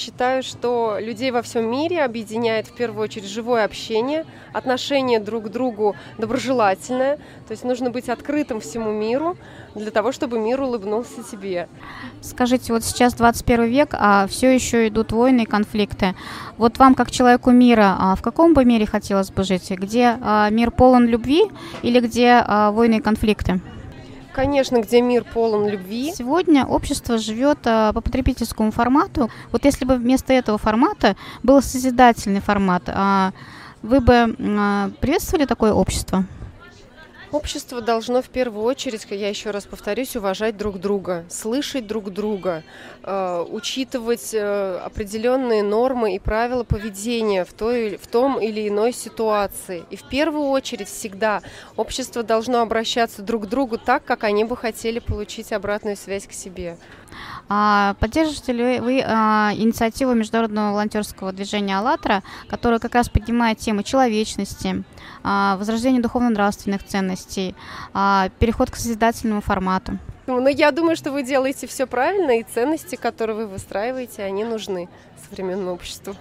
считаю, что людей во всем мире объединяет в первую очередь живое общение, отношение друг к другу доброжелательное. То есть нужно быть открытым всему миру для того, чтобы мир улыбнулся тебе. Скажите, вот сейчас 21 век, а все еще идут войны и конфликты. Вот вам, как человеку мира, а в каком бы мире хотелось бы жить? Где а, мир полон любви или где а, войны и конфликты? Конечно, где мир полон любви. Сегодня общество живет по потребительскому формату. Вот если бы вместо этого формата был созидательный формат, вы бы приветствовали такое общество? Общество должно в первую очередь, я еще раз повторюсь, уважать друг друга, слышать друг друга, э, учитывать э, определенные нормы и правила поведения в, той, в том или иной ситуации. И в первую очередь всегда общество должно обращаться друг к другу так, как они бы хотели получить обратную связь к себе. А поддерживаете ли вы а, инициативу международного волонтерского движения «АЛЛАТРА», которая как раз поднимает темы человечности, а, возрождения духовно-нравственных ценностей, а, переход к созидательному формату? Ну, я думаю, что вы делаете все правильно, и ценности, которые вы выстраиваете, они нужны современному обществу.